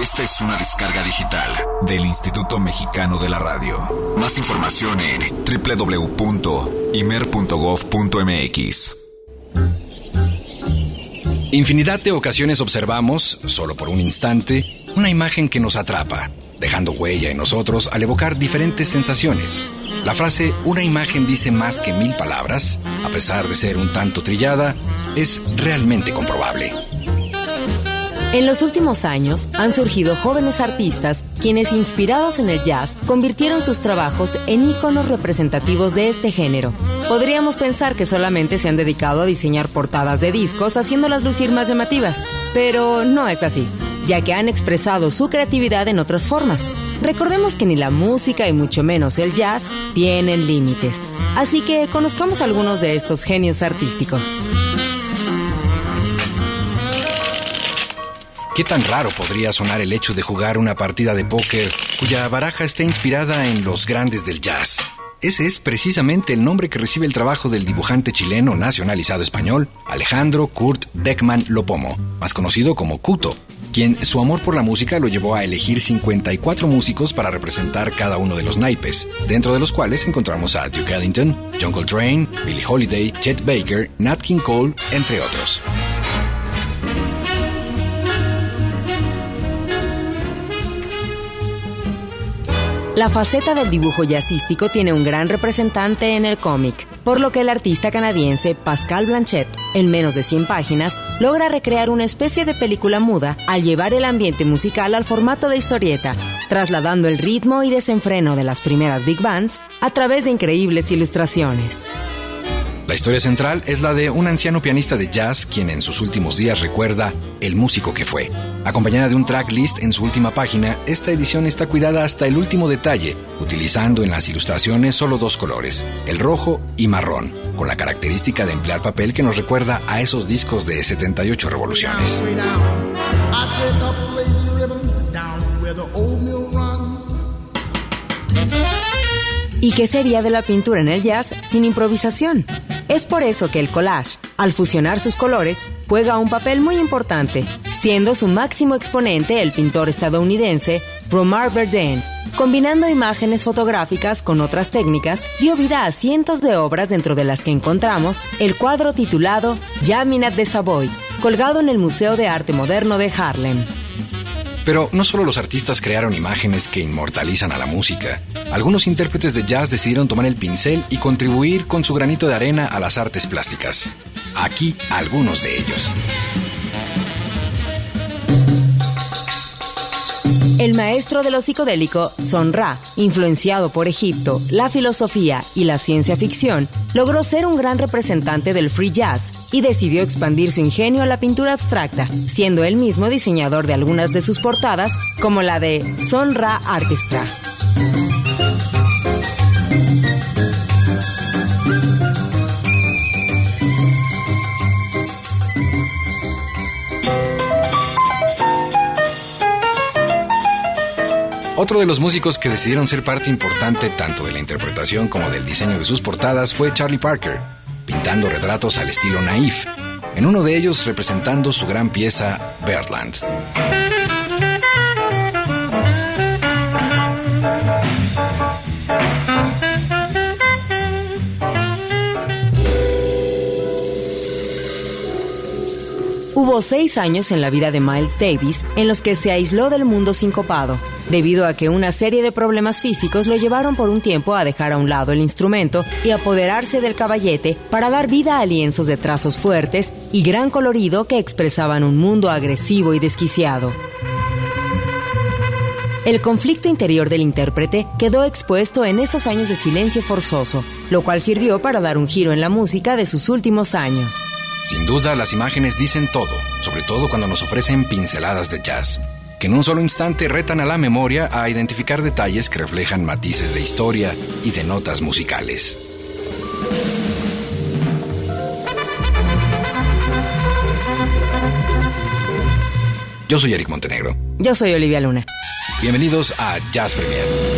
Esta es una descarga digital del Instituto Mexicano de la Radio. Más información en www.imer.gov.mx. Infinidad de ocasiones observamos, solo por un instante, una imagen que nos atrapa, dejando huella en nosotros al evocar diferentes sensaciones. La frase una imagen dice más que mil palabras, a pesar de ser un tanto trillada, es realmente comprobable. En los últimos años han surgido jóvenes artistas quienes, inspirados en el jazz, convirtieron sus trabajos en íconos representativos de este género. Podríamos pensar que solamente se han dedicado a diseñar portadas de discos haciéndolas lucir más llamativas, pero no es así, ya que han expresado su creatividad en otras formas. Recordemos que ni la música y mucho menos el jazz tienen límites. Así que conozcamos algunos de estos genios artísticos. ¿Qué tan raro podría sonar el hecho de jugar una partida de póker cuya baraja está inspirada en los grandes del jazz? Ese es precisamente el nombre que recibe el trabajo del dibujante chileno nacionalizado español Alejandro Kurt Deckman Lopomo, más conocido como Kuto, quien su amor por la música lo llevó a elegir 54 músicos para representar cada uno de los naipes, dentro de los cuales encontramos a Duke Ellington, John Coltrane, Billie Holiday, Chet Baker, Nat King Cole, entre otros. La faceta del dibujo jazzístico tiene un gran representante en el cómic, por lo que el artista canadiense Pascal Blanchett, en menos de 100 páginas, logra recrear una especie de película muda al llevar el ambiente musical al formato de historieta, trasladando el ritmo y desenfreno de las primeras big bands a través de increíbles ilustraciones. La historia central es la de un anciano pianista de jazz quien en sus últimos días recuerda el músico que fue. Acompañada de un tracklist en su última página, esta edición está cuidada hasta el último detalle, utilizando en las ilustraciones solo dos colores, el rojo y marrón, con la característica de emplear papel que nos recuerda a esos discos de 78 revoluciones. ¿Y qué sería de la pintura en el jazz sin improvisación? Es por eso que el collage, al fusionar sus colores, juega un papel muy importante, siendo su máximo exponente el pintor estadounidense Romar Verdun. Combinando imágenes fotográficas con otras técnicas, dio vida a cientos de obras dentro de las que encontramos el cuadro titulado Jaminat de Savoy, colgado en el Museo de Arte Moderno de Harlem. Pero no solo los artistas crearon imágenes que inmortalizan a la música. Algunos intérpretes de jazz decidieron tomar el pincel y contribuir con su granito de arena a las artes plásticas. Aquí algunos de ellos. El maestro de lo psicodélico, Son Ra, influenciado por Egipto, la filosofía y la ciencia ficción, logró ser un gran representante del free jazz y decidió expandir su ingenio a la pintura abstracta, siendo él mismo diseñador de algunas de sus portadas, como la de Son Ra Orchestra. Otro de los músicos que decidieron ser parte importante tanto de la interpretación como del diseño de sus portadas fue Charlie Parker, pintando retratos al estilo naif, en uno de ellos representando su gran pieza Birdland. Seis años en la vida de Miles Davis en los que se aisló del mundo sincopado, debido a que una serie de problemas físicos lo llevaron por un tiempo a dejar a un lado el instrumento y apoderarse del caballete para dar vida a lienzos de trazos fuertes y gran colorido que expresaban un mundo agresivo y desquiciado. El conflicto interior del intérprete quedó expuesto en esos años de silencio forzoso, lo cual sirvió para dar un giro en la música de sus últimos años. Sin duda, las imágenes dicen todo, sobre todo cuando nos ofrecen pinceladas de jazz, que en un solo instante retan a la memoria a identificar detalles que reflejan matices de historia y de notas musicales. Yo soy Eric Montenegro. Yo soy Olivia Luna. Bienvenidos a Jazz Premier.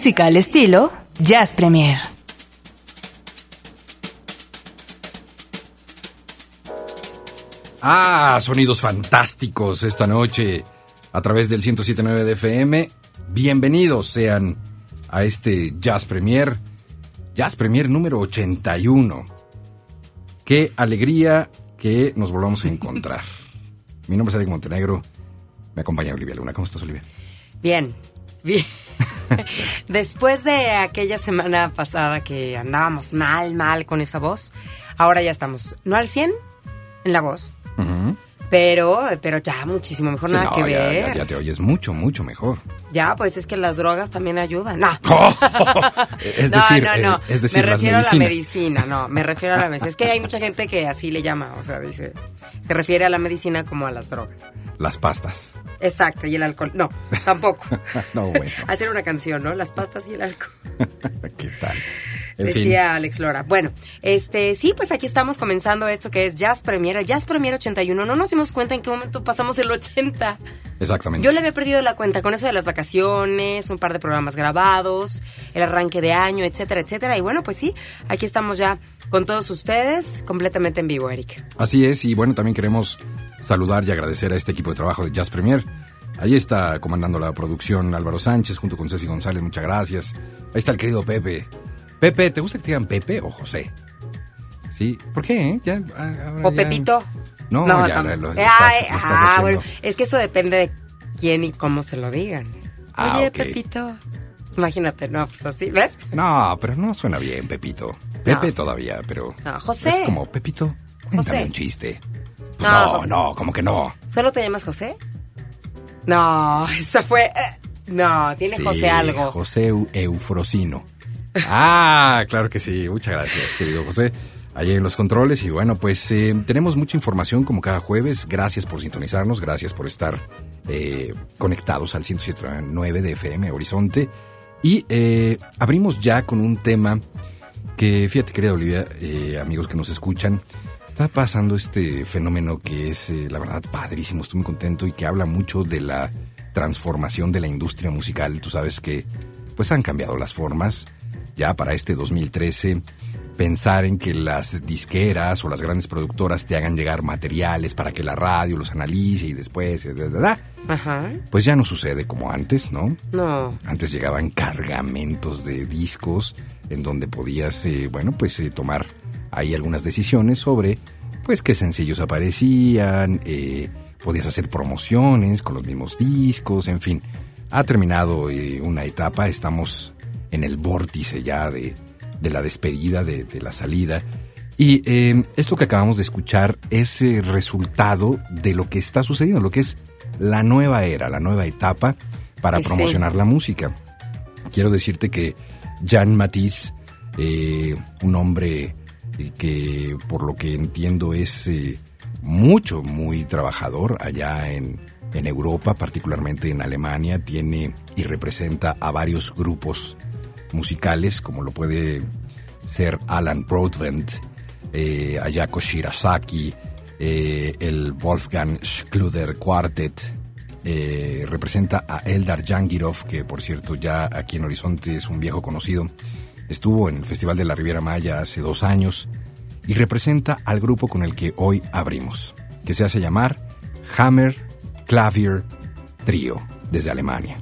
Música al estilo Jazz Premier. Ah, sonidos fantásticos esta noche a través del 107.9 de FM. Bienvenidos sean a este Jazz Premier. Jazz Premier número 81. Qué alegría que nos volvamos a encontrar. Mi nombre es Eric Montenegro. Me acompaña Olivia Luna. ¿Cómo estás, Olivia? Bien, bien. Después de aquella semana pasada que andábamos mal, mal con esa voz, ahora ya estamos, no al 100 en la voz. Pero, pero ya muchísimo mejor, Sí, nada no, que ya, ver. ya- ya te oyes mucho, mucho mejor. Ya, pues es que las drogas también ayudan. No. es No, decir, no, no. eh, es decir, me las refiero a la medicina, no, me refiero a la medicina. Es que hay mucha gente que así le llama, o sea, dice, se refiere a la medicina como a las drogas. Las pastas. Exacto, y el alcohol. No, tampoco. No, bueno. Hacer una canción, ¿no? Las pastas y el alcohol. ¿Qué tal? En fin. Decía Alex Lora. Bueno, este, sí, pues aquí estamos comenzando esto que es Jazz Premier, el Jazz Premier 81. No nos dimos cuenta en qué momento pasamos el 80. Exactamente. Yo le había perdido la cuenta con eso de las vacaciones, un par de programas grabados, el arranque de año, etcétera, etcétera. Y bueno, pues sí, aquí estamos ya con todos ustedes, completamente en vivo, Eric. Así es, y bueno, también queremos saludar y agradecer a este equipo de trabajo de Jazz Premier. Ahí está comandando la producción Álvaro Sánchez junto con Ceci González, muchas gracias. Ahí está el querido Pepe. Pepe, ¿te gusta que te digan Pepe o José? Sí, ¿por qué? eh? Ya, ah, ahora O ya- Pepito. No, ya tam- lo- lo Ay, estás- lo estás ah, bueno, es que eso depende de quién y cómo se lo digan. Ah, Oye. Pepito. Imagínate, no, pues así, ¿ves? No, pero no suena bien, Pepito. Pepe No. todavía, pero... No, José. Es como, Pepito, cuéntame José. un chiste. Pues No, no, no, como que no. ¿Solo te llamas José? No, eso fue... eh, no, tiene Sí, José algo. José Eu- Eufrosino. Ah, claro que sí. Muchas gracias, querido José. Allí en los controles. Y bueno, pues eh, tenemos mucha información como cada jueves. Gracias por sintonizarnos. Gracias por estar eh, conectados al 107.9 de FM Horizonte. Y eh, abrimos ya con un tema que, fíjate, querida Olivia, eh, amigos que nos escuchan, está pasando este fenómeno que es, eh, la verdad, padrísimo. Estoy muy contento y que habla mucho de la transformación de la industria musical. Tú sabes que, pues, han cambiado las formas. Ya para este 2013, pensar en que las disqueras o las grandes productoras te hagan llegar materiales para que la radio los analice y después, eh, da, da, da, Ajá. pues ya no sucede como antes, ¿no? No. Antes llegaban cargamentos de discos en donde podías, eh, bueno, pues eh, tomar ahí algunas decisiones sobre, pues, qué sencillos aparecían, eh, podías hacer promociones con los mismos discos, en fin. Ha terminado una etapa, estamos en el vórtice ya de, de la despedida, de, de la salida. Y eh, esto que acabamos de escuchar es eh, resultado de lo que está sucediendo, lo que es la nueva era, la nueva etapa para Sí, sí. promocionar la música. Quiero decirte que Jan Matisse, eh, un hombre eh, que por lo que entiendo es mucho, muy trabajador allá en, en Europa, particularmente en Alemania, tiene y representa a varios grupos musicales, como lo puede ser Alan Broadbent, eh, Ayako Shirasaki, eh, el Wolfgang Schluder Quartet, eh, representa a Eldar Jangirov, que por cierto ya aquí en Horizonte es un viejo conocido, estuvo en el Festival de la Riviera Maya hace dos años y representa al grupo con el que hoy abrimos, que se hace llamar Hammer Clavier Trio, desde Alemania.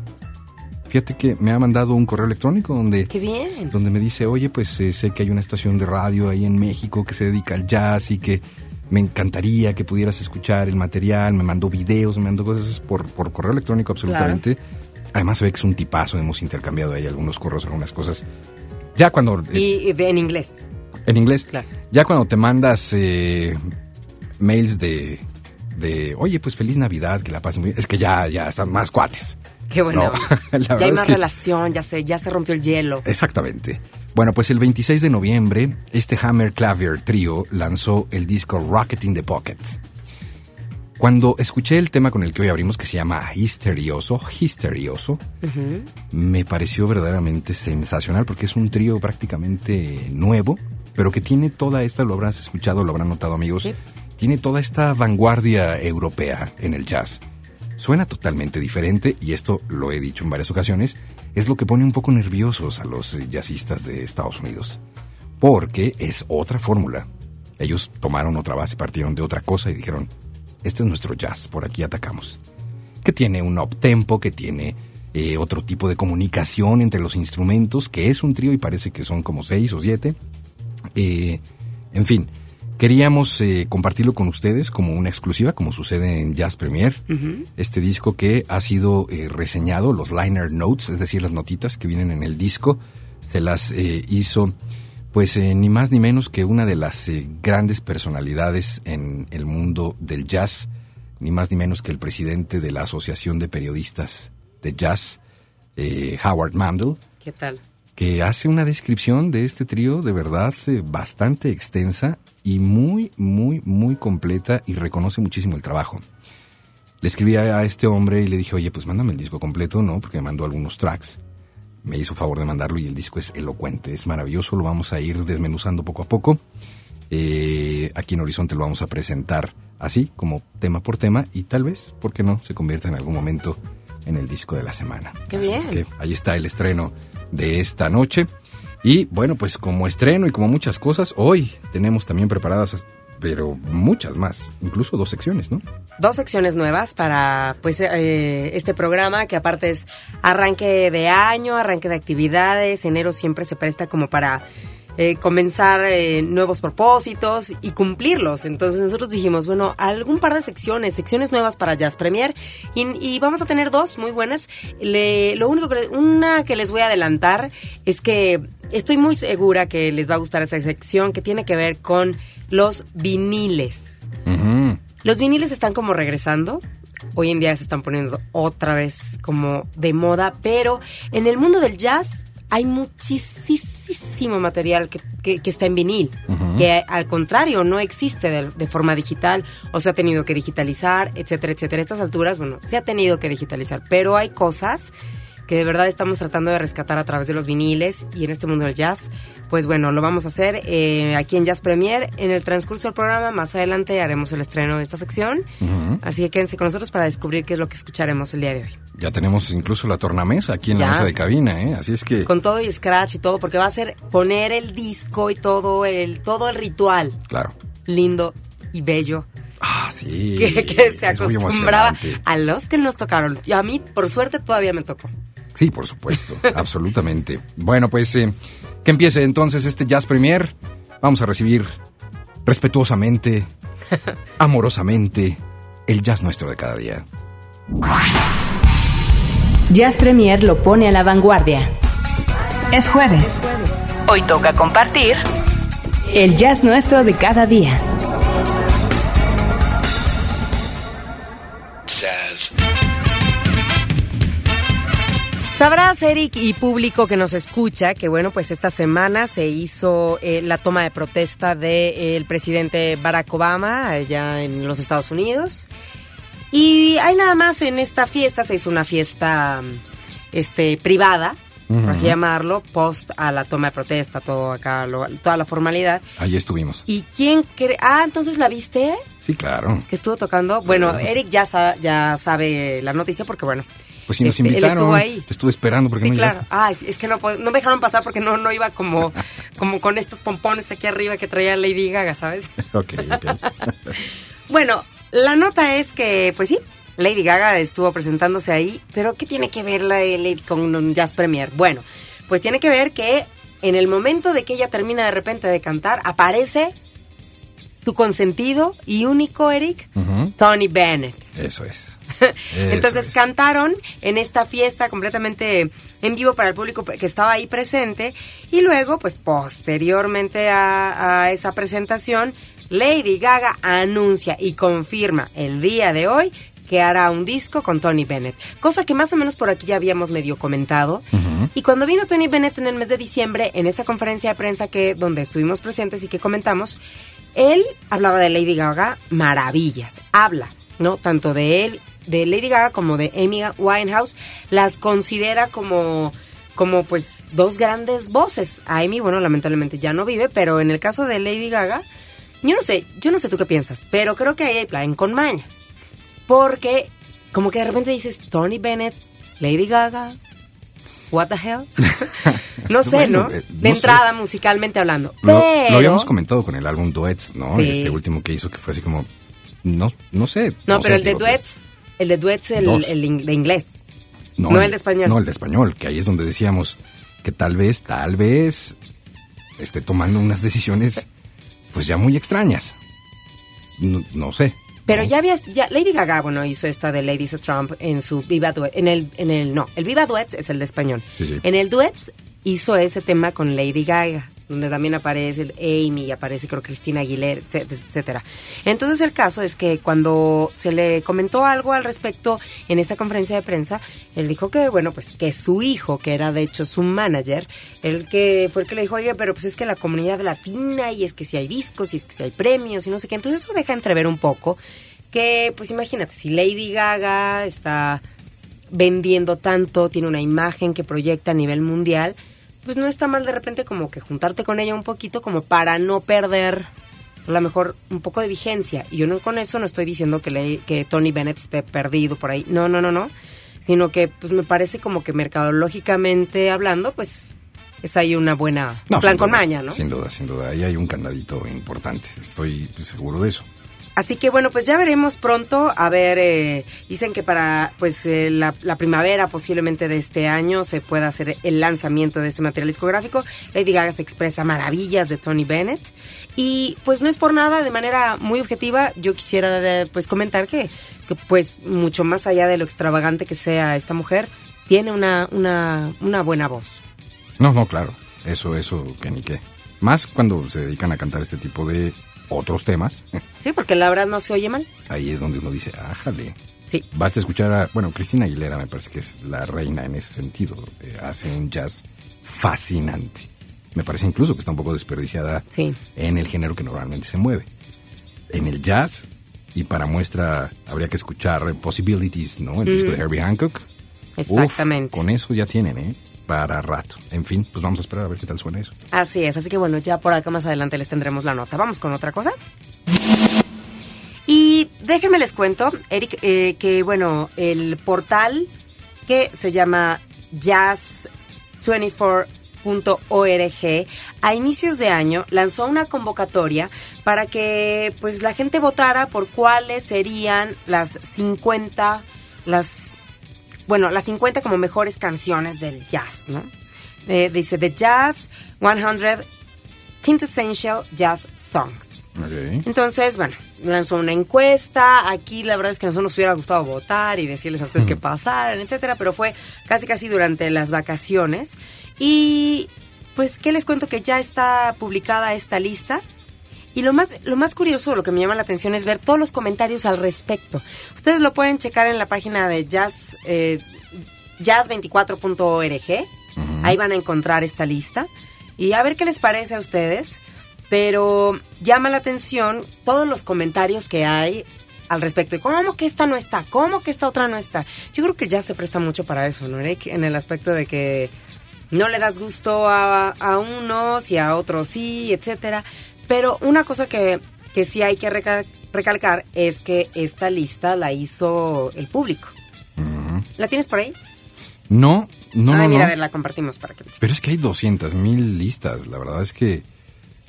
Fíjate que me ha mandado un correo electrónico donde Qué bien. donde me dice, oye, pues eh, sé que hay una estación de radio ahí en México que se dedica al jazz y que me encantaría que pudieras escuchar el material, me mandó videos, me mandó cosas por, por correo electrónico absolutamente. Además se ve que es un tipazo, hemos intercambiado ahí algunos correos, algunas cosas. Ya cuando... eh, Y, en inglés. en inglés. Claro. Ya cuando te mandas eh, mails de, de, oye, pues feliz Navidad, que la pasen bien, es que ya, ya están más cuates. Qué bueno. No, ya hay más que- relación, ya se, ya se rompió el hielo. Exactamente. Bueno, pues el 26 de noviembre, este Hammer Clavier Trio lanzó el disco Rocket in the Pocket. Cuando escuché el tema con el que hoy abrimos, que se llama Histerioso, Histerioso, me pareció verdaderamente sensacional porque es un trío prácticamente nuevo, pero que tiene toda esta, lo habrás escuchado, lo habrán notado amigos, Sí. tiene toda esta vanguardia europea en el jazz. Suena totalmente diferente y esto lo he dicho en varias ocasiones, es lo que pone un poco nerviosos a los jazzistas de Estados Unidos, porque es otra fórmula. Ellos tomaron otra base, partieron de otra cosa y dijeron, este es nuestro jazz, por aquí atacamos. Que tiene un up tempo, que tiene eh, otro tipo de comunicación entre los instrumentos, que es un trío y parece que son como seis o siete. Eh, en fin, queríamos eh, compartirlo con ustedes como una exclusiva, como sucede en Jazz Premier. Este disco que ha sido eh, reseñado, los liner notes, es decir, las notitas que vienen en el disco, se las eh, hizo pues eh, ni más ni menos que una de las eh, grandes personalidades en el mundo del jazz, ni más ni menos que el presidente de la Asociación de Periodistas de Jazz, Howard Mandel, ¿Qué tal? que hace una descripción de este trío de verdad eh, bastante extensa y muy, muy, muy completa y reconoce muchísimo el trabajo. Le escribí a, este hombre y le dije, oye, pues mándame el disco completo, ¿no? Porque me mandó algunos tracks. Me hizo favor de mandarlo y el disco es elocuente, es maravilloso, lo vamos a ir desmenuzando poco a poco. Eh, aquí en Horizonte lo vamos a presentar así, como tema por tema, y tal vez, ¿por qué no?, se convierta en algún momento en el disco de la semana. Qué Así es bien. que ahí está el estreno de esta noche. Y bueno, pues como estreno y como muchas cosas, hoy tenemos también preparadas, pero muchas más, incluso dos secciones, ¿no? Dos secciones nuevas para pues eh, este programa que aparte es arranque de año, arranque de actividades, enero siempre se presta como para eh, comenzar eh, nuevos propósitos y cumplirlos. Entonces nosotros dijimos, bueno, algún par de secciones, secciones nuevas para Jazz Premier y, y vamos a tener dos muy buenas. Le- lo único que una que les voy a adelantar es que estoy muy segura que les va a gustar esa sección que tiene que ver con los viniles. Los viniles están como regresando. Hoy en día se están poniendo otra vez como de moda, pero en el mundo del jazz hay muchísimo material que, que- que está en vinil, que al contrario no existe de, de forma digital o se ha tenido que digitalizar, etcétera, etcétera. A estas alturas, bueno, se ha tenido que digitalizar, pero hay cosas que de verdad estamos tratando de rescatar a través de los viniles y en este mundo del jazz, pues bueno, lo vamos a hacer eh, aquí en Jazz Premier. En el transcurso del programa, más adelante haremos el estreno de esta sección. Así que quédense con nosotros para descubrir qué es lo que escucharemos el día de hoy. Ya tenemos incluso la tornamesa aquí en la mesa de cabina, ¿eh? Así es que... Con todo y scratch y todo, porque va a ser poner el disco y todo el, todo el ritual Claro. lindo y bello Ah, sí. que, que se acostumbraba a los que nos tocaron. Y a mí, por suerte, todavía me tocó. Sí, por supuesto, absolutamente. Bueno, pues eh, que empiece entonces este Jazz Premier. Vamos a recibir respetuosamente, amorosamente, el jazz nuestro de cada día. Jazz Premier lo pone a la vanguardia. Es jueves. Hoy toca compartir el jazz nuestro de cada día. Sabrás, Eric y público que nos escucha, que bueno, pues esta semana se hizo eh, la toma de protesta del presidente Barack Obama allá en los Estados Unidos. Y hay nada más en esta fiesta, se hizo una fiesta este, privada, por así llamarlo, post a la toma de protesta, todo acá, lo- toda la formalidad. Ahí estuvimos. ¿Y quién cree? Ah, entonces la viste Sí, claro. que estuvo tocando. Bueno, Eric ya, sa- ya sabe la noticia porque bueno. Pues si nos este, él invitaron, estuvo ahí. te estuve esperando porque Sí, no claro. Ah, es, que no, no me dejaron pasar porque no, no iba como, como con estos pompones aquí arriba que traía Lady Gaga, ¿sabes? Ok, ok. Bueno, la nota es que, pues sí, Lady Gaga estuvo presentándose ahí, pero ¿qué tiene que ver la Lady con un Jazz Premier? Bueno, pues tiene que ver que en el momento de que ella termina de repente de cantar, aparece tu consentido y único, Eric. Tony Bennett. Eso es. Entonces es. cantaron en esta fiesta completamente en vivo para el público que estaba ahí presente y luego, pues posteriormente a, a esa presentación, Lady Gaga anuncia y confirma el día de hoy que hará un disco con Tony Bennett, cosa que más o menos por aquí ya habíamos medio comentado. Y cuando vino Tony Bennett en el mes de diciembre, en esa conferencia de prensa que donde estuvimos presentes y que comentamos, él hablaba de Lady Gaga maravillas, habla, ¿no? Tanto de él, de Lady Gaga como de Amy Winehouse, las considera como como pues dos grandes voces. A Amy, bueno, lamentablemente ya no vive, pero en el caso de Lady Gaga, yo no sé, yo no sé tú qué piensas, pero creo que ahí hay plan con maña. Porque como que de repente dices Tony Bennett, Lady Gaga, what the hell? no sé, Bueno, ¿no? eh, De sé. entrada musicalmente hablando. Lo, Pero lo habíamos comentado con el álbum Duets, ¿no? Sí. Este último que hizo que fue así como... No, no sé. No, pero el de duets, el de duets el, Dos. el de inglés. No, el de español. No, el de español, que ahí es donde decíamos que tal vez, tal vez, esté tomando unas decisiones pues ya muy extrañas. No, sé. Pero ya habías, ya Lady Gaga, bueno, hizo esta de Ladies of Trump en su Viva Duets, en el, en el, no, el Viva Duets es el de español. Sí, sí. En el Duets hizo ese tema con Lady Gaga donde también aparece Amy y aparece creo Cristina Aguilera, etcétera. Entonces el caso es que cuando se le comentó algo al respecto en esta conferencia de prensa, él dijo que bueno, pues que su hijo, que era de hecho su manager, el que fue el que le dijo, "Oye, pero pues es que la comunidad latina y es que si hay discos y es que si hay premios y no sé qué." Entonces eso deja entrever un poco que pues imagínate, si Lady Gaga está vendiendo tanto, tiene una imagen que proyecta a nivel mundial, pues no está mal de repente como que juntarte con ella un poquito como para no perder a lo mejor un poco de vigencia. Y yo no con eso no estoy diciendo que, le, que Tony Bennett esté perdido por ahí. No, no, no, no. Sino que pues me parece como que mercadológicamente hablando, pues es ahí una buena plan con maña, ¿no? Sin duda, sin duda. Ahí hay un candadito importante. Estoy seguro de eso. Así que bueno, pues ya veremos pronto. A ver, eh, dicen que para pues eh, la, primavera posiblemente de este año se pueda hacer el lanzamiento de este material discográfico. Lady Gaga se expresa maravillas de Tony Bennett. Y pues no es por nada, de manera muy objetiva, yo quisiera pues comentar que, pues mucho más allá de lo extravagante que sea esta mujer, tiene una, una, una buena voz. No, no, claro. Eso, eso, que ni qué. Más cuando se dedican a cantar este tipo de otros temas. Sí, porque la verdad no se oye mal. Ahí es donde uno dice, ájale. Sí. Basta escuchar a, bueno, Cristina Aguilera me parece que es la reina en ese sentido. Eh, hace un jazz fascinante. Me parece incluso que está un poco desperdiciada en el género que normalmente se mueve. En el jazz, y para muestra habría que escuchar Possibilities, ¿no? El disco de Herbie Hancock. Exactamente. con eso ya tienen, ¿eh? Para rato. En fin, pues vamos a esperar a ver qué tal suena eso. Así es, así que bueno, ya por acá más adelante les tendremos la nota. Vamos con otra cosa. Y déjenme les cuento, Eric, eh, que bueno, el portal que se llama jazz24.org a inicios de año lanzó una convocatoria para que pues la gente votara por cuáles serían las 50 las bueno, las 50 como mejores canciones del jazz, ¿no? Eh, dice The Jazz 100 Quintessential Jazz Songs. Entonces, bueno, lanzó una encuesta. Aquí la verdad es que a nosotros nos hubiera gustado votar y decirles a ustedes qué pasaran, etcétera, pero fue casi casi durante las vacaciones. Y pues, ¿qué les cuento? Que ya está publicada esta lista. Y lo más, lo más curioso, lo que me llama la atención es ver todos los comentarios al respecto. Ustedes lo pueden checar en la página de jazz, eh, jazz24.org. Ahí van a encontrar esta lista. Y a ver qué les parece a ustedes. Pero llama la atención todos los comentarios que hay al respecto de cómo que esta no está, cómo que esta otra no está. Yo creo que ya se presta mucho para eso, ¿no, En el aspecto de que no le das gusto a, a unos y a otros sí, etcétera. Pero una cosa que, que sí hay que recalcar es que esta lista la hizo el público. ¿La tienes por ahí? No, no, Ay, no. mira, a ver, la compartimos para que... Pero es que hay 200 mil listas. La verdad es que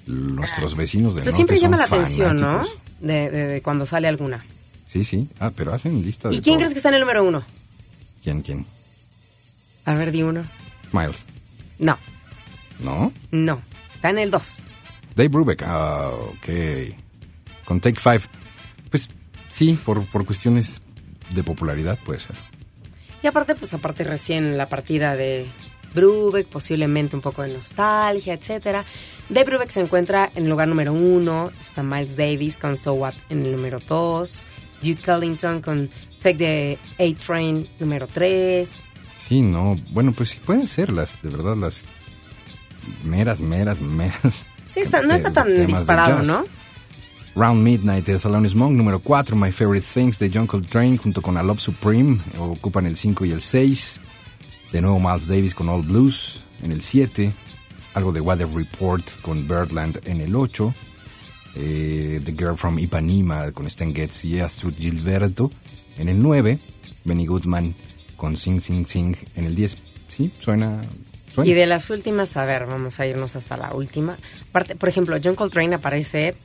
nuestros vecinos del Pero norte siempre llama la atención, ¿no? De, de, cuando sale alguna. Sí, sí. Ah, pero hacen listas ¿Y quién crees que está en el número uno? ¿Quién, quién? A ver, di uno. Miles. No, ¿No? no. Está en el dos. Dave Brubeck. Ah, ok. Con Take Five. Pues sí, por, por cuestiones de popularidad puede ser. Y aparte, pues aparte recién la partida de Brubeck, posiblemente un poco de nostalgia, etcétera. Dave Brubeck se encuentra en el lugar número uno. Está Miles Davis con So What en el número dos. Duke Ellington con Take the A-Train número tres. Sí, no. Bueno, pues sí pueden ser las, de verdad, las meras, meras, meras. Sí, está, no está tan disparado, ¿no? Round Midnight de Thelonious Monk, número 4, My Favorite Things de John Coltrane junto con A Love Supreme, ocupan el 5 y el 6. De nuevo Miles Davis con All Blues en el 7. Algo de Weather Report con Birdland en el 8. Eh, The Girl from Ipanema con Stan Getz y Astrid Gilberto en el 9. Benny Goodman con Sing Sing Sing en el 10. Sí, suena, Y de las últimas, a ver, vamos a irnos hasta la última. Parte, por ejemplo, John Coltrane aparece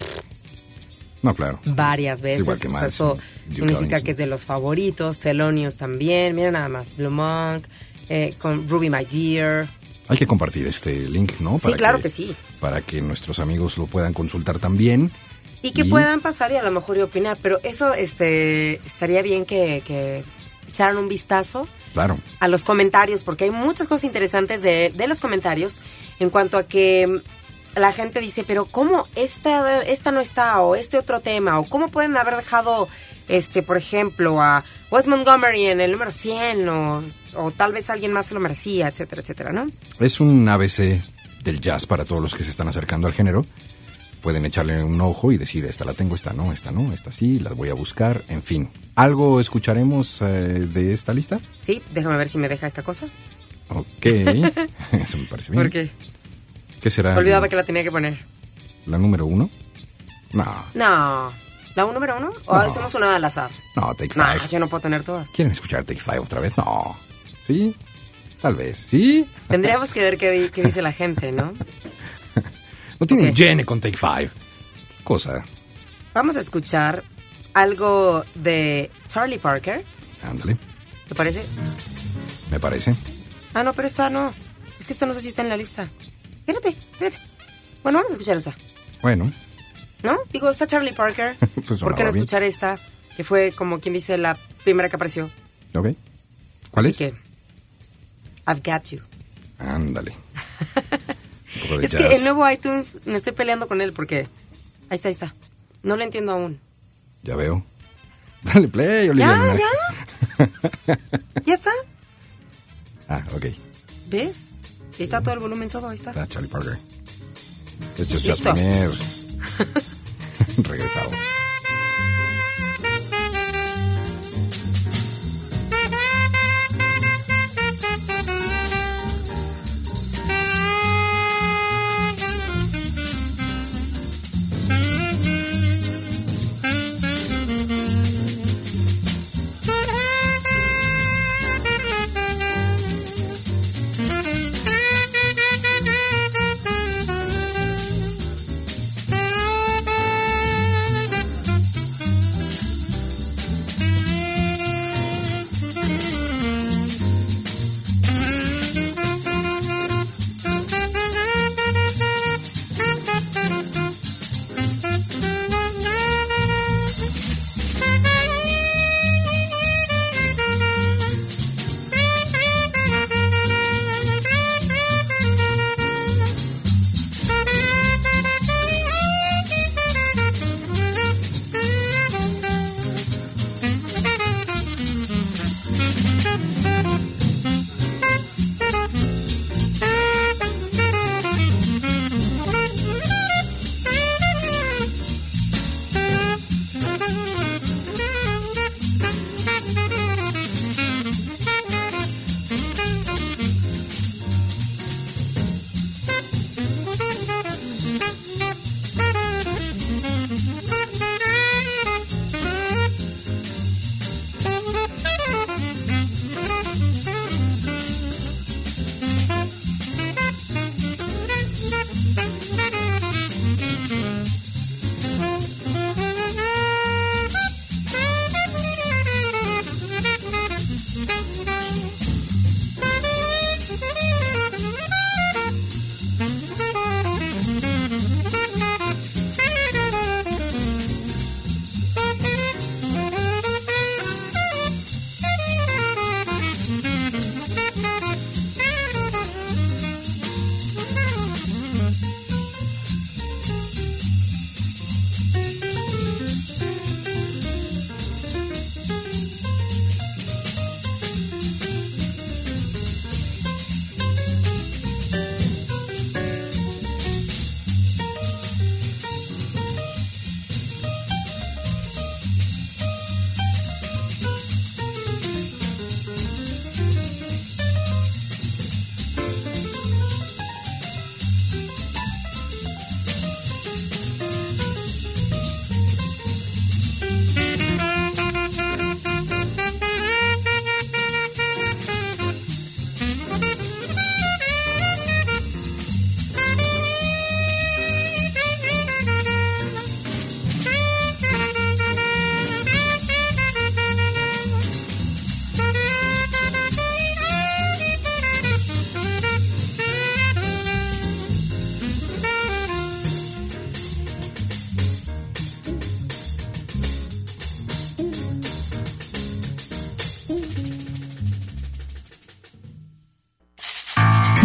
No, claro. varias veces. Igual que O sea, eso significa que es de los favoritos. Thelonious también. Mira nada más. Blue Monk, eh, con Ruby My Dear. Hay que compartir este link, ¿no? Sí, claro que sí. Para que nuestros amigos lo puedan consultar también. Y que puedan pasar y a lo mejor y opinar. Pero eso este estaría bien que, que echaran un vistazo Claro. a los comentarios, porque hay muchas cosas interesantes de, de los comentarios en cuanto a que mm, la gente dice, pero ¿cómo esta, esta no está? O este otro tema, o ¿cómo pueden haber dejado, este por ejemplo, a Wes Montgomery en el número 100? O, o tal vez alguien más se lo merecía, etcétera, etcétera, ¿no? Es un ABC del jazz para todos los que se están acercando al género. Pueden echarle un ojo y decir, esta la tengo, esta no, esta no, esta sí, las voy a buscar, en fin. ¿Algo escucharemos eh, de esta lista? Sí, déjame ver si me deja esta cosa. Ok, eso me parece bien. ¿Por qué? ¿Qué será? Olvidaba que la tenía que poner. ¿La número uno? No, No. ¿La un número uno? ¿O No. hacemos una al azar? no, Take No, Five. yo no puedo tener todas. ¿Quieren escuchar Take Five otra vez? No. ¿Sí? Tal vez. ¿Sí? Tendríamos que ver qué, qué dice la gente, ¿no? No tienen Ok. llene con Take Five. Cosa. Vamos a escuchar algo de Charlie Parker, Ándale, ¿te parece? me parece. Ah, no, pero esta no. Es que esta no sé si está en la lista. Espérate, espérate. Bueno, vamos a escuchar esta. Bueno, ¿No? Digo, está Charlie Parker. Pues ¿Por qué no bien. escuchar esta? Que fue, como quien dice, la primera que apareció. ok. ¿Cuál Así es? que, I've got you. Ándale. Un poco de Es jazz. que el nuevo iTunes me estoy peleando con él porque... Ahí está, ahí está. No lo entiendo aún. Ya veo. Dale play, ¿Ya? Olivia. ¿Ya? ¿Ya está? Ah, ok. ¿Ves? Ahí está todo el volumen, todo, ahí está. Está Charlie Parker. Esto es. Premier. Regresamos.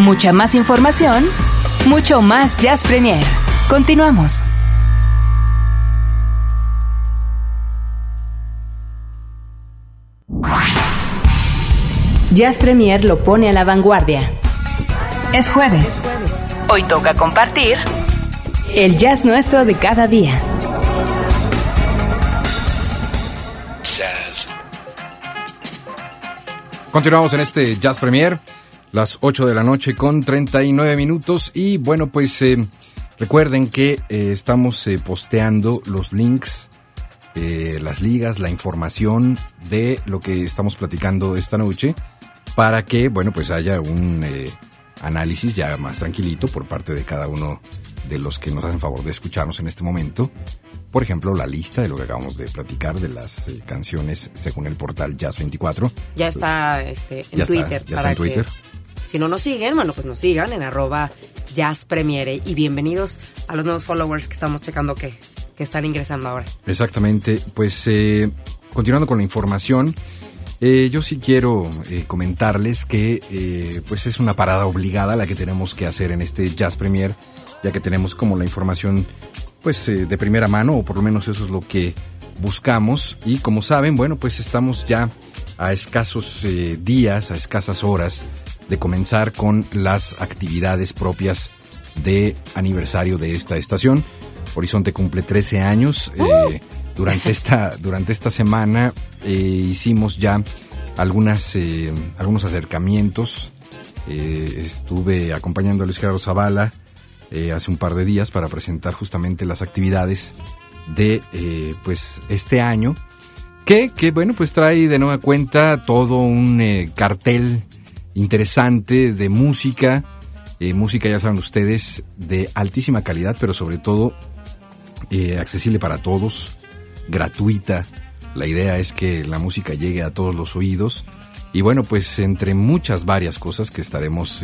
Mucha más información, mucho más Jazz Premier. Continuamos. Jazz Premier lo pone a la vanguardia. Es jueves. Hoy toca compartir el jazz nuestro de cada día. Continuamos en este Jazz Premier, las 8 de la noche con 39 minutos. Y bueno, pues eh, recuerden que eh, estamos eh, posteando los links, las ligas, la información de lo que estamos platicando esta noche para que, bueno, pues haya un análisis ya más tranquilito por parte de cada uno de los que nos hacen favor de escucharnos en este momento. Por ejemplo, la lista de lo que acabamos de platicar de las eh, canciones según el portal Jazz24. Ya está este, en Twitter. ya está en Twitter. Si no nos siguen, bueno, pues nos sigan en arroba Jazz Premiere. Y bienvenidos a los nuevos followers que estamos checando que, que están ingresando ahora. Exactamente. Pues eh, continuando con la información. Eh, yo sí quiero comentarles que pues es una parada obligada la que tenemos que hacer en este Jazz Premier ya que tenemos como la información pues eh, de primera mano, o por lo menos eso es lo que buscamos. Y como saben, bueno, pues estamos ya a escasos eh, días, a escasas horas de comenzar con las actividades propias de aniversario de esta estación. Horizonte cumple 13 años. Eh, ¡Uh! durante, esta, durante esta semana hicimos ya algunas, algunos acercamientos. estuve acompañando a Luis Gerardo Zavala eh, hace un par de días para presentar justamente las actividades de eh, pues este año que, que, bueno pues trae de nueva cuenta todo un eh, cartel interesante de música música ya saben ustedes de altísima calidad pero sobre todo accesible para todos gratuita la idea es que la música llegue a todos los oídos y bueno pues entre muchas varias cosas que estaremos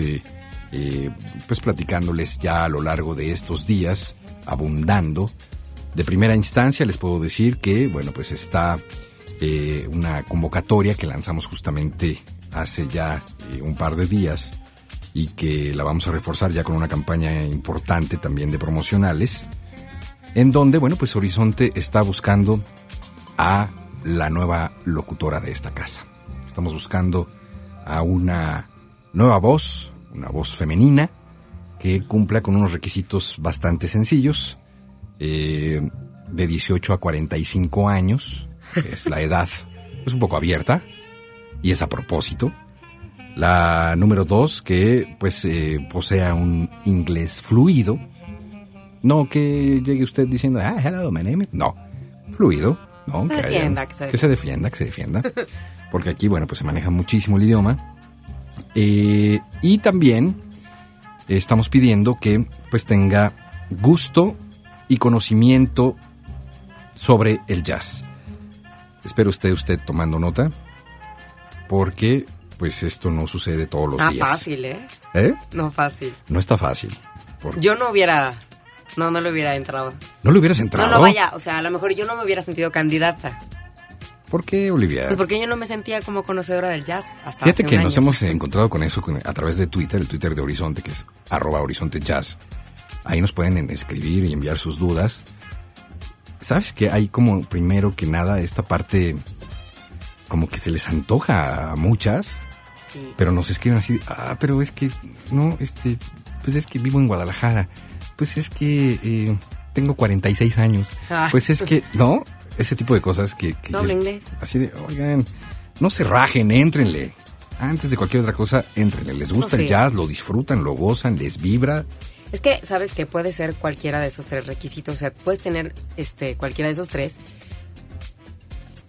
eh, pues platicándoles ya a lo largo de estos días, abundando. De primera instancia les puedo decir que, bueno, pues está eh, una convocatoria que lanzamos justamente hace ya eh, un par de días y que la vamos a reforzar ya con una campaña importante también de promocionales, en donde, bueno, pues Horizonte está buscando a la nueva locutora de esta casa. Estamos buscando a una nueva voz, una voz femenina que cumpla con unos requisitos bastante sencillos, eh, de 18 a 45 años, es la edad, es un poco abierta y es a propósito. La número dos, que pues eh, posea un inglés fluido. No que llegue usted diciendo, ah, hello, my name No, fluido. No, que, defienda, que se defienda, que se defienda. Porque aquí, bueno, pues se maneja muchísimo el idioma. Eh, y también estamos pidiendo que pues tenga gusto y conocimiento sobre el jazz. Espero usted usted tomando nota porque pues esto no sucede todos los días. No fácil, ¿eh? ¿Eh? No fácil. No está fácil. Yo no hubiera no, no le hubiera entrado. ¿No le hubieras entrado? No, no, vaya, o sea, a lo mejor yo no me hubiera sentido candidata. ¿Por qué, Olivia? Pues porque yo no me sentía como conocedora del jazz hasta Fíjate que nos hemos encontrado con eso a través de Twitter, el Twitter de Horizonte, que es arroba Horizonte Jazz. Ahí nos pueden escribir y enviar sus dudas. ¿Sabes que hay como, primero que nada, esta parte como que se les antoja a muchas, pero nos escriben así, ah, pero es que, no, este, pues es que vivo en Guadalajara, pues es que eh, tengo 46 años, ah. pues es que, ¿no? ese tipo de cosas que... que inglés. Así de, oigan, no se rajen, éntrenle. Antes de cualquier otra cosa, éntrenle. Les gusta el jazz, lo disfrutan, lo gozan, les vibra. Es que, ¿sabes que Puede ser cualquiera de esos tres requisitos. O sea, puedes tener este cualquiera de esos tres,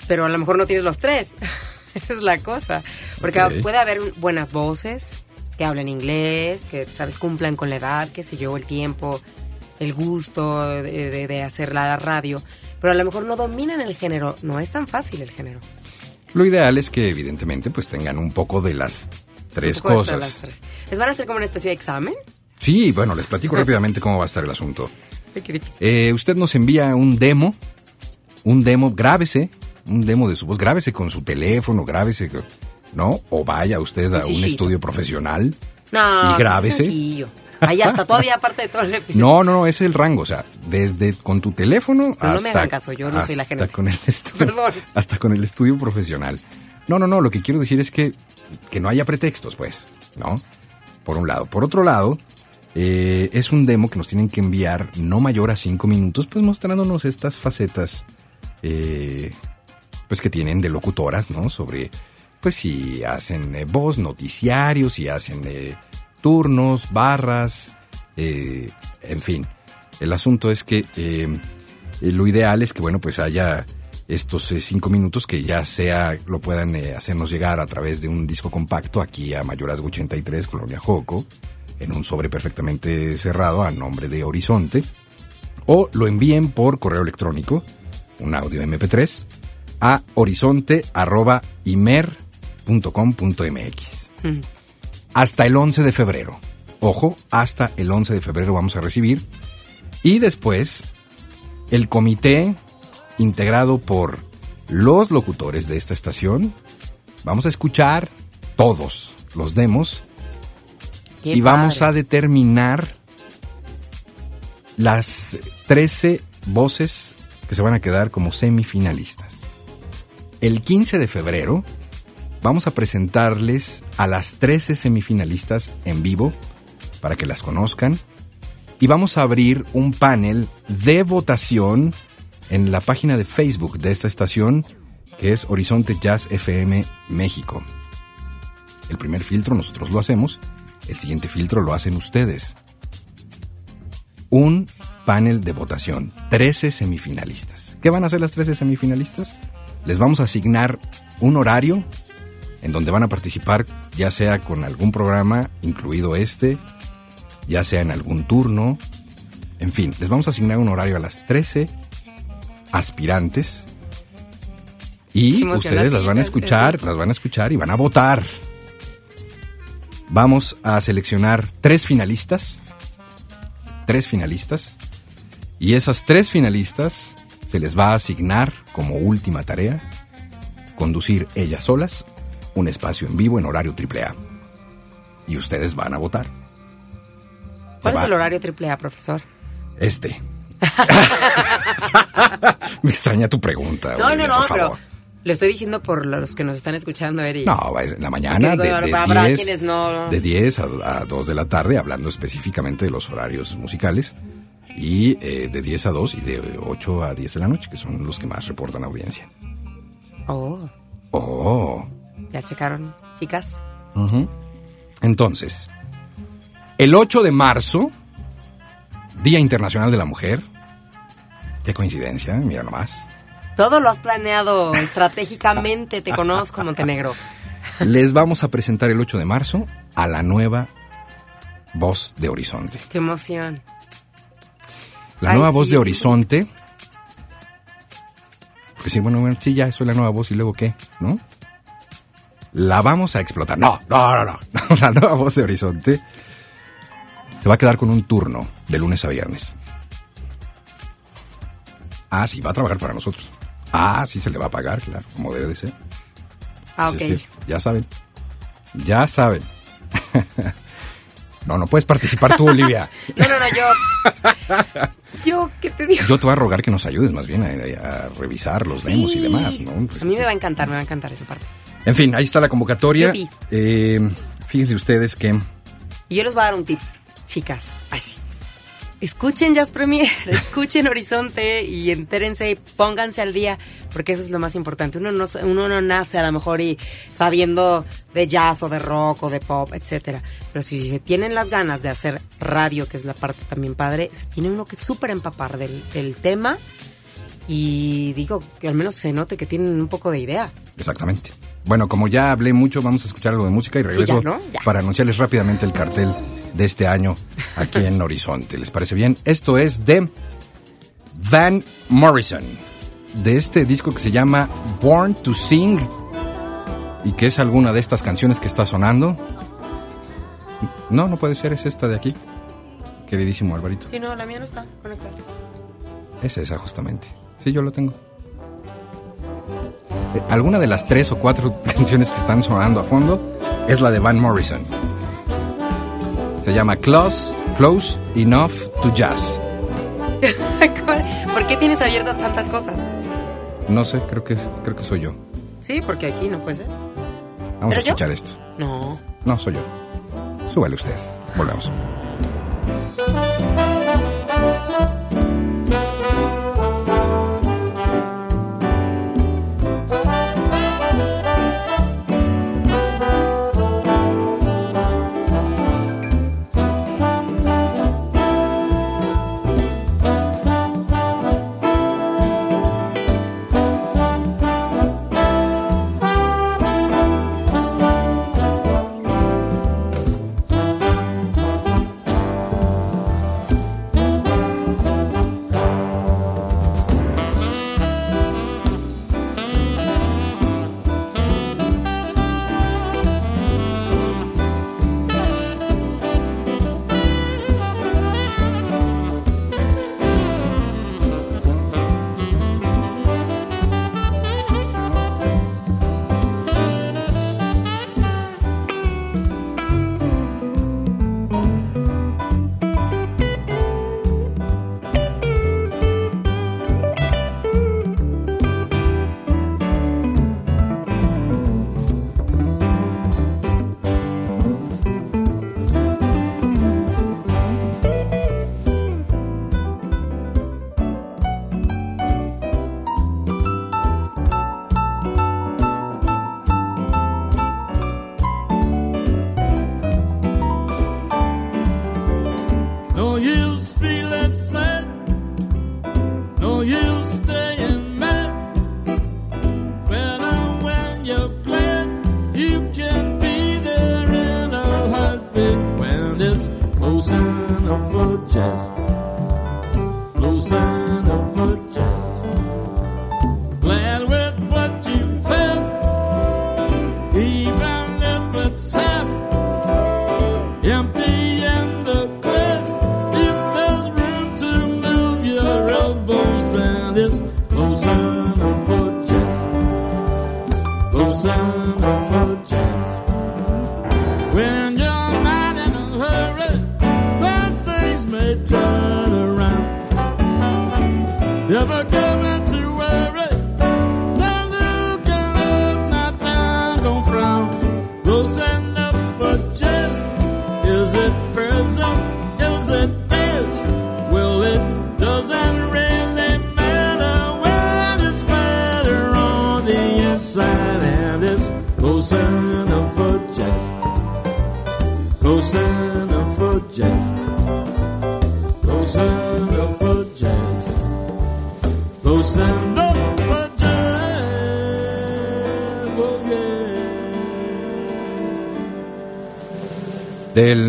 pero a lo mejor no tienes los tres. Esa es la cosa. Porque puede haber buenas voces que hablen inglés, que, ¿sabes? Cumplan con la edad, qué sé yo, el tiempo, el gusto de, de hacer la radio pero a lo mejor no dominan el género. No es tan fácil el género. Lo ideal es que evidentemente pues tengan un poco de las tres cosas. ¿Les van a hacer como una especie de examen? Sí, bueno, les platico rápidamente cómo va a estar el asunto. Eh, usted nos envía un demo, un demo, grábese, un demo de su voz, grábese con su teléfono, grábese, ¿no? O vaya usted a un estudio profesional No, y grábese. pues es sencillo. Ahí hasta todavía aparte de todo el episodio. No, no, no, ese es el rango, o sea, desde con tu teléfono no hasta me hagan caso, yo no soy la hasta gerente. con el estudio, Perdón. hasta con el estudio profesional. No, no, no, lo que quiero decir es que que no haya pretextos, pues, ¿no? Por un lado, por otro lado, eh, es un demo que nos tienen que enviar no mayor a cinco minutos, pues mostrándonos estas facetas, eh, pues que tienen de locutoras, ¿no? Sobre, pues si hacen eh, voz, noticiarios, si hacen eh, turnos, barras, eh, en fin. El asunto es que lo ideal es que, bueno, pues haya estos cinco minutos que ya sea, lo puedan hacernos llegar a través de un disco compacto aquí a Mayorazgo 83, Colonia Joco, en un sobre perfectamente cerrado a nombre de Horizonte, o lo envíen por correo electrónico, un audio MP3, a horizonte.imer.com.mx Mm. hasta el 11 de febrero. Ojo, hasta el 11 de febrero vamos a recibir. Y después, el comité integrado por los locutores de esta estación, vamos a escuchar todos los demos Qué y vamos a determinar las 13 voces que se van a quedar como semifinalistas. El 15 de febrero vamos a presentarles a las 13 semifinalistas en vivo para que las conozcan y vamos a abrir un panel de votación en la página de Facebook de esta estación que es Horizonte Jazz FM México. El primer filtro nosotros lo hacemos, el siguiente filtro lo hacen ustedes. Un panel de votación, 13 semifinalistas. ¿Qué van a hacer las 13 semifinalistas? Les vamos a asignar un horario en donde van a participar ya sea con algún programa, incluido este, ya sea en algún turno, en fin, les vamos a asignar un horario a las 13 aspirantes y ustedes las van a escuchar, las van a escuchar y van a votar. Vamos a seleccionar tres finalistas, tres finalistas, y esas tres finalistas se les va a asignar como última tarea conducir ellas solas un espacio en vivo en horario AAA. Y ustedes van a votar. ¿Cuál es el horario triple A, profesor? Este. Me extraña tu pregunta. No, no, no, por pero. Lo estoy diciendo por los que nos están escuchando, Eri. No, en la mañana Porque, de, de habrá 10, quienes no- de 10 a, a 2 de la tarde, hablando específicamente de los horarios musicales. Y eh, de 10 a 2 y de 8 a 10 de la noche, que son los que más reportan audiencia. Oh, Oh. ¿ya checaron, chicas? Ujú. Entonces, el 8 de marzo, Día Internacional de la Mujer. Qué coincidencia, mira nomás. Todo lo has planeado estratégicamente, te conozco, Montenegro. Les vamos a presentar el 8 de marzo a la nueva voz de Horizonte. Qué emoción. La Ay, nueva sí, voz de Horizonte. Porque sí, bueno, bueno, sí, ya soy la nueva voz y luego qué, ¿no? La vamos a explotar. No, no, no, no. La nueva voz de Horizonte se va a quedar con un turno de lunes a viernes. Ah, sí, va a trabajar para nosotros. Ah, sí, se le va a pagar, claro, como debe de ser. Ah, ok. ya saben. Ya saben. no, no puedes participar tú, Olivia. No, no, no, yo. Yo, ¿qué te digo? Yo te voy a rogar que nos ayudes más bien a, a revisar los demos y demás, ¿no? Pues, A mí me va a encantar, me va a encantar esa parte. en fin, ahí está la convocatoria. Eh, fíjense ustedes que Y yo les voy a dar un tip, chicas. Así. Escuchen Jazz Premier, escuchen Horizonte y entérense y pónganse al día, porque eso es lo más importante. Uno no, uno no nace a lo mejor y sabiendo de jazz o de rock o de pop, etcétera. Pero si se tienen las ganas de hacer radio, que es la parte también padre, se tiene uno que súper empapar del, del tema y digo que al menos se note que tienen un poco de idea. Exactamente. Bueno, como ya hablé mucho, vamos a escuchar algo de música y regreso ya, ¿no? Ya. para anunciarles rápidamente el cartel de este año aquí en Horizonte. ¿Les parece bien? Esto es de Van Morrison, de este disco que se llama Born to Sing y que es alguna de estas canciones que está sonando. No, no puede ser, es esta de aquí. Queridísimo Alvarito. Sí, no, la mía no está conectada. Es esa justamente. Sí, yo lo tengo. Eh, Alguna de las tres o cuatro canciones que están sonando a fondo es la de Van Morrison. Se llama Close, Close Enough to Jazz. ¿Por qué tienes abiertas tantas cosas? No sé, creo que, creo que soy yo. Sí, porque aquí no puede ser. Vamos a escuchar esto. No. No, soy yo. Súbale usted. Volvemos.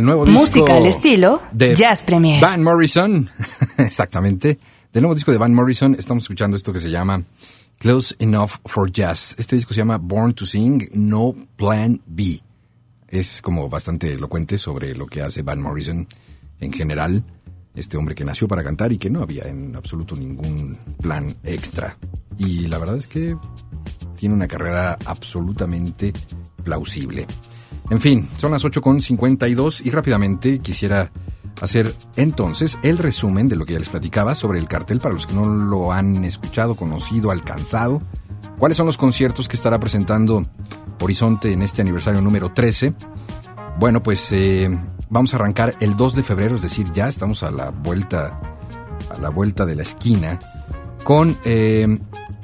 Nuevo disco. Música al estilo de Jazz Premier. Van Morrison, exactamente. Del nuevo disco de Van Morrison estamos escuchando esto que se llama Close Enough for Jazz. Este disco se llama Born to Sing, No Plan B. Es como bastante elocuente sobre lo que hace Van Morrison en general. Este hombre que nació para cantar y que no había en absoluto ningún plan extra. Y la verdad es que tiene una carrera absolutamente plausible. En fin, son las 8.52 y rápidamente quisiera hacer entonces el resumen de lo que ya les platicaba sobre el cartel para los que no lo han escuchado, conocido, alcanzado. ¿Cuáles son los conciertos que estará presentando Horizonte en este aniversario número 13? Bueno, pues eh, vamos a arrancar el 2 de febrero, es decir, ya estamos a la vuelta, a la vuelta de la esquina, con eh,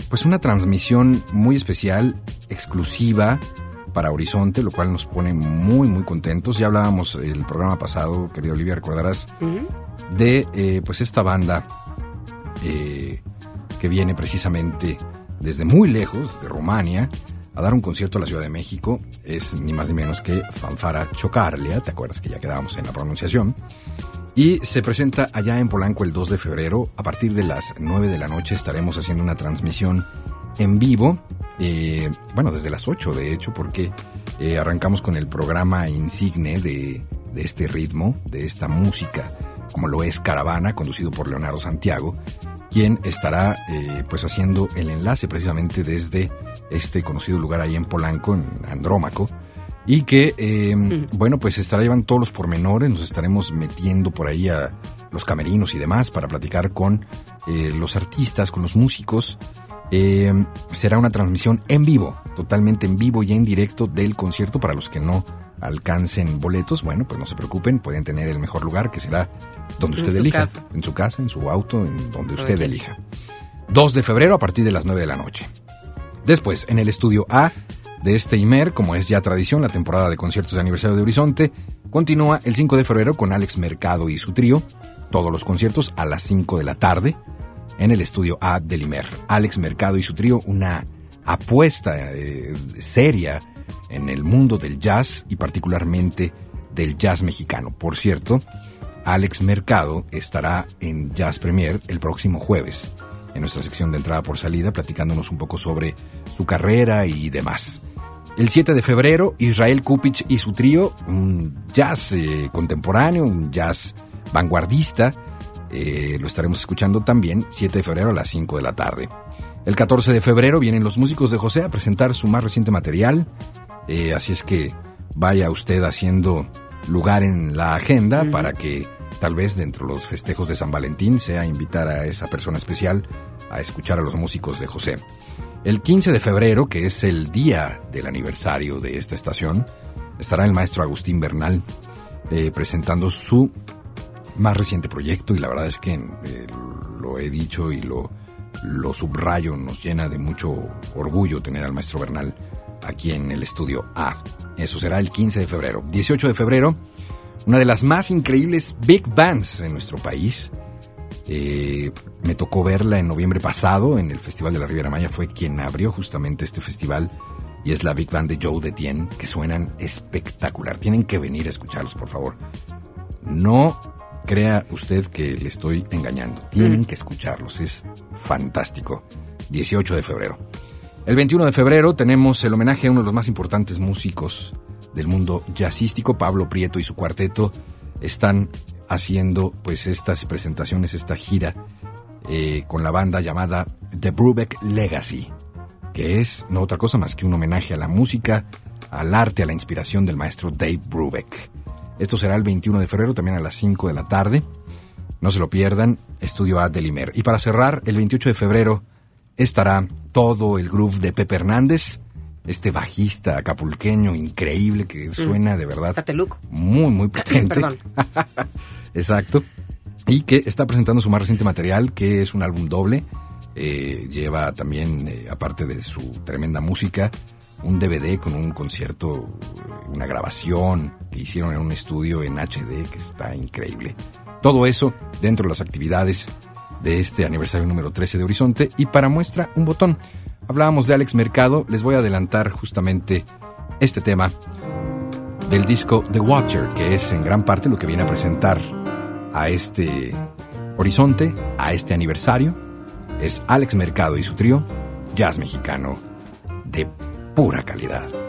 pues una transmisión muy especial, exclusiva, para Horizonte, lo cual nos pone muy, muy contentos. Ya hablábamos el programa pasado, querida Olivia, recordarás, de eh, pues esta banda eh, que viene precisamente desde muy lejos, de Rumania, a dar un concierto a la Ciudad de México. Es ni más ni menos que Fanfara Chocarlia, ¿te acuerdas que ya quedábamos en la pronunciación? Y se presenta allá en Polanco el 2 de febrero. A partir de las 9 de la noche estaremos haciendo una transmisión en vivo eh, bueno, desde las 8 de hecho, porque eh, arrancamos con el programa insigne de, este ritmo, de esta música, como lo es Caravana, conducido por Leonardo Santiago, quien estará eh, pues haciendo el enlace precisamente desde este conocido lugar ahí en Polanco, en Andrómaco, y que, eh, bueno, pues estará llevando todos los pormenores, nos estaremos metiendo por ahí a los camerinos y demás para platicar con eh, los artistas, con los músicos. Eh, será una transmisión en vivo, totalmente en vivo y en directo del concierto para los que no alcancen boletos. Bueno, pues no se preocupen, pueden tener el mejor lugar que será donde usted elija, en su casa, en su auto, en donde usted elija. 2 de febrero a partir de las 9 de la noche. Después, en el estudio A de este IMER, como es ya tradición, la temporada de conciertos de aniversario de Horizonte, continúa el 5 de febrero con Alex Mercado y su trío, todos los conciertos a las 5 de la tarde, en el estudio A del IMER. Alex Mercado y su trío, una apuesta eh, seria en el mundo del jazz y particularmente del jazz mexicano. Por cierto, Alex Mercado estará en Jazz Premier el próximo jueves, en nuestra sección de entrada por salida, platicándonos un poco sobre su carrera y demás. El 7 de febrero, Israel Kupich y su trío, un jazz eh, contemporáneo, un jazz vanguardista, eh, lo estaremos escuchando también 7 de febrero a las 5 de la tarde. El 14 de febrero vienen los músicos de José a presentar su más reciente material, eh, así es que vaya usted haciendo lugar en la agenda para que tal vez dentro de los festejos de San Valentín sea invitar a esa persona especial a escuchar a los músicos de José. El 15 de febrero, que es el día del aniversario de esta estación, estará el maestro Agustín Bernal eh, presentando su más reciente proyecto y la verdad es que eh, lo he dicho y lo, lo subrayo, nos llena de mucho orgullo tener al maestro Bernal aquí en el estudio A. Eso será el 15 de febrero. 18 de febrero, una de las más increíbles big bands en nuestro país, eh, me tocó verla en noviembre pasado en el Festival de la Riviera Maya. Fue quien abrió justamente este festival. Y es la Big Band de Joe Detien, que suenan espectacular. Tienen que venir a escucharlos, por favor. No crea usted que le estoy engañando. Tienen que escucharlos. Es fantástico. 18 de febrero. El 21 de febrero tenemos el homenaje a uno de los más importantes músicos del mundo jazzístico, Pablo Prieto y su cuarteto están haciendo pues estas presentaciones, esta gira eh, con la banda llamada The Brubeck Legacy, que es no otra cosa más que un homenaje a la música, al arte, a la inspiración del maestro Dave Brubeck. Esto será el 21 de febrero, también a las 5 de la tarde. No se lo pierdan, Estudio A del Imer. Y para cerrar, el 28 de febrero estará todo el groove de Pepe Hernández, este bajista acapulqueño increíble que suena de verdad muy, muy potente. Perdón. Exacto. Y que está presentando su más reciente material, que es un álbum doble. Eh, lleva también, eh, aparte de su tremenda música, un DVD con un concierto, una grabación que hicieron en un estudio en HD que está increíble. Todo eso dentro de las actividades de este aniversario número 13 de Horizonte. Y para muestra, un botón. Hablábamos de Alex Mercado, les voy a adelantar justamente este tema del disco The Watcher, que es en gran parte lo que viene a presentar a este horizonte, a este aniversario. Es Alex Mercado y su trío, jazz mexicano de pura calidad.